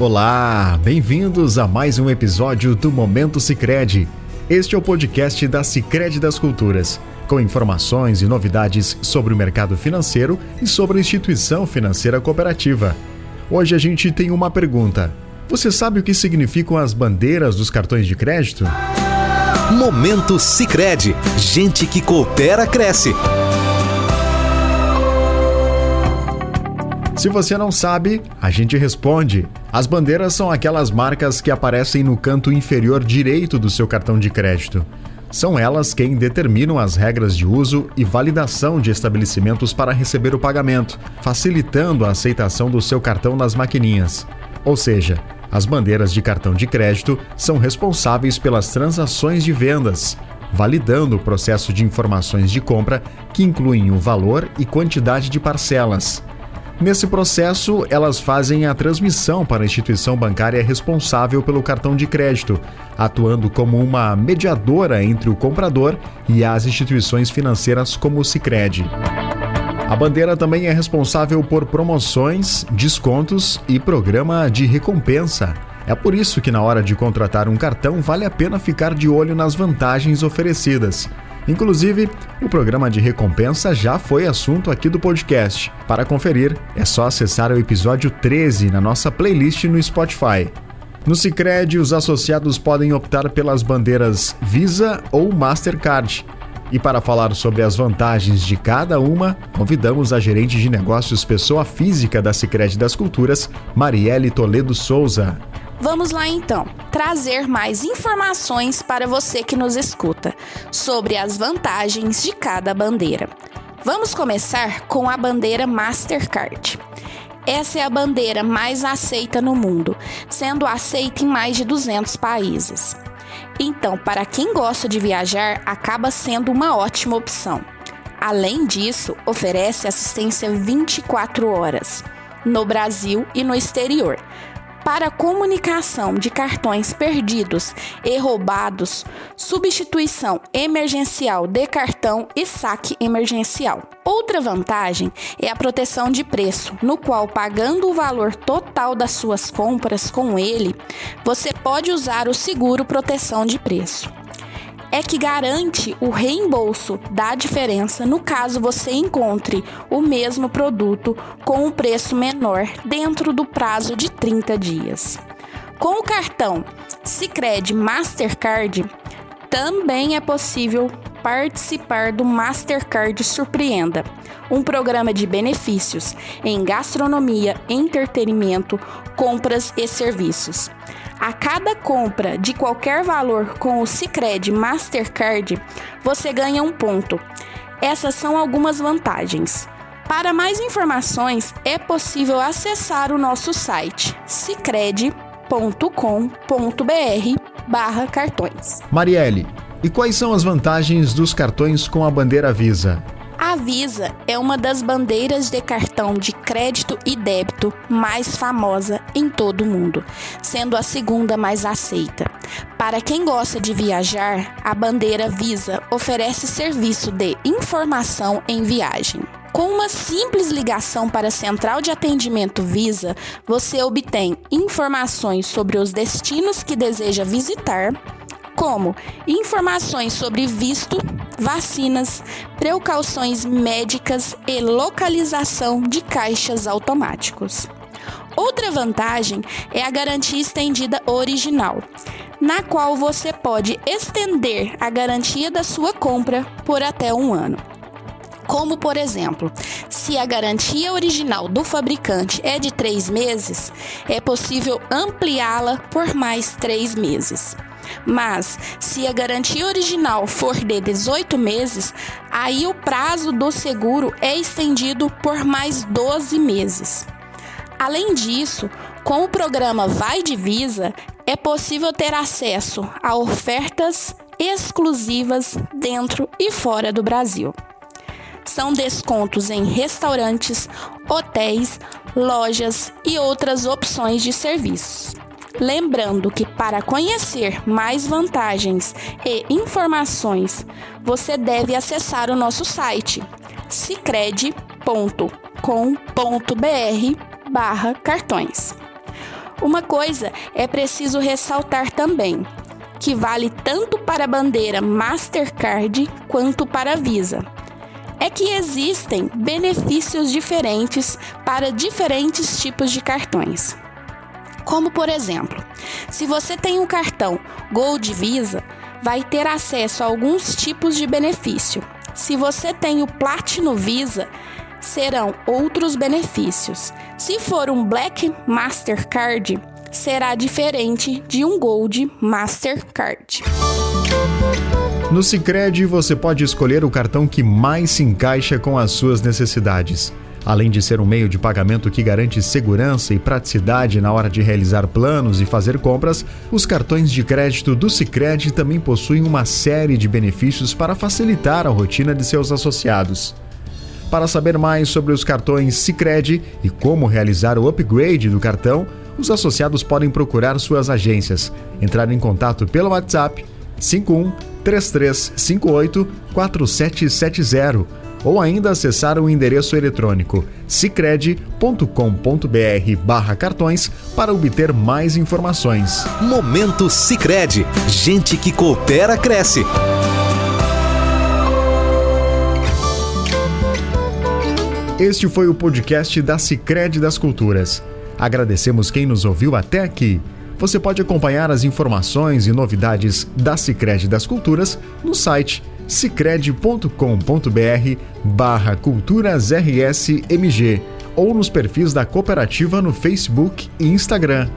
Olá, bem-vindos a mais um episódio do Momento Sicredi. Este é o podcast da Sicredi das Culturas, com informações e novidades sobre o mercado financeiro e sobre a instituição financeira cooperativa. Hoje a gente tem uma pergunta. Você sabe o que significam as bandeiras dos cartões de crédito? Momento Sicredi. Gente que coopera cresce. Se você não sabe, a gente responde. As bandeiras são aquelas marcas que aparecem no canto inferior direito do seu cartão de crédito. São elas quem determinam as regras de uso e validação de estabelecimentos para receber o pagamento, facilitando a aceitação do seu cartão nas maquininhas. Ou seja, as bandeiras de cartão de crédito são responsáveis pelas transações de vendas, validando o processo de informações de compra que incluem o valor e quantidade de parcelas. Nesse processo, elas fazem a transmissão para a instituição bancária responsável pelo cartão de crédito, atuando como uma mediadora entre o comprador e as instituições financeiras como o Sicredi. A bandeira também é responsável por promoções, descontos e programa de recompensa. É por isso que na hora de contratar um cartão vale a pena ficar de olho nas vantagens oferecidas. Inclusive, o programa de recompensa já foi assunto aqui do podcast. Para conferir, é só acessar o episódio 13 na nossa playlist no Spotify. No Sicredi, os associados podem optar pelas bandeiras Visa ou Mastercard. E para falar sobre as vantagens de cada uma, convidamos a gerente de negócios pessoa física da Sicredi das Culturas, Marielle Toledo Souza. Vamos lá então, trazer mais informações para você que nos escuta sobre as vantagens de cada bandeira. Vamos começar com a bandeira Mastercard. Essa é a bandeira mais aceita no mundo, sendo aceita em mais de 200 países. Então, para quem gosta de viajar, acaba sendo uma ótima opção. Além disso, oferece assistência 24 horas no Brasil e no exterior para comunicação de cartões perdidos e roubados, substituição emergencial de cartão e saque emergencial. Outra vantagem é a proteção de preço, no qual, pagando o valor total das suas compras com ele, você pode usar o seguro proteção de preço é que garante o reembolso da diferença no caso você encontre o mesmo produto com um preço menor dentro do prazo de 30 dias. Com o cartão Sicredi Mastercard, também é possível participar do Mastercard Surpreenda, um programa de benefícios em gastronomia, entretenimento, compras e serviços. A cada compra de qualquer valor com o Sicredi Mastercard, você ganha um ponto. Essas são algumas vantagens. Para mais informações, é possível acessar o nosso site sicredi.com.br/cartões. Marielle, e quais são as vantagens dos cartões com a bandeira Visa? A Visa é uma das bandeiras de cartão de crédito e débito mais famosa em todo o mundo, sendo a segunda mais aceita. Para quem gosta de viajar, a bandeira Visa oferece serviço de informação em viagem. Com uma simples ligação para a central de atendimento Visa, você obtém informações sobre os destinos que deseja visitar, como informações sobre visto, vacinas, precauções médicas e localização de caixas automáticos. Outra vantagem é a garantia estendida original, na qual você pode estender a garantia da sua compra por até um ano. Como, por exemplo, se a garantia original do fabricante é de três meses, é possível ampliá-la por mais três meses. Mas, se a garantia original for de 18 meses, aí o prazo do seguro é estendido por mais 12 meses. Além disso, com o programa Vai Divisa, é possível ter acesso a ofertas exclusivas dentro e fora do Brasil. São descontos em restaurantes, hotéis, lojas e outras opções de serviços. Lembrando que para conhecer mais vantagens e informações, você deve acessar o nosso site cicred.com.br/cartões. Uma coisa é preciso ressaltar também, que vale tanto para a bandeira Mastercard quanto para a Visa. É que existem benefícios diferentes para diferentes tipos de cartões. Como por exemplo, se você tem um cartão Gold Visa, vai ter acesso a alguns tipos de benefício. Se você tem o Platinum Visa, serão outros benefícios. Se for um Black Mastercard, será diferente de um Gold Mastercard. No Sicredi você pode escolher o cartão que mais se encaixa com as suas necessidades. Além de ser um meio de pagamento que garante segurança e praticidade na hora de realizar planos e fazer compras, os cartões de crédito do Sicredi também possuem uma série de benefícios para facilitar a rotina de seus associados. Para saber mais sobre os cartões Sicredi e como realizar o upgrade do cartão, os associados podem procurar suas agências, entrar em contato pelo WhatsApp 51 3358 4770 ou ainda acessar o endereço eletrônico cicred.com.br barra cartões para obter mais informações. Momento Cicred. Gente que coopera cresce. Este foi o podcast da Cicred das Culturas. Agradecemos quem nos ouviu até aqui. Você pode acompanhar as informações e novidades da Cicred das Culturas no site cicred.com.br barra culturasrsmg ou nos perfis da cooperativa no Facebook e Instagram.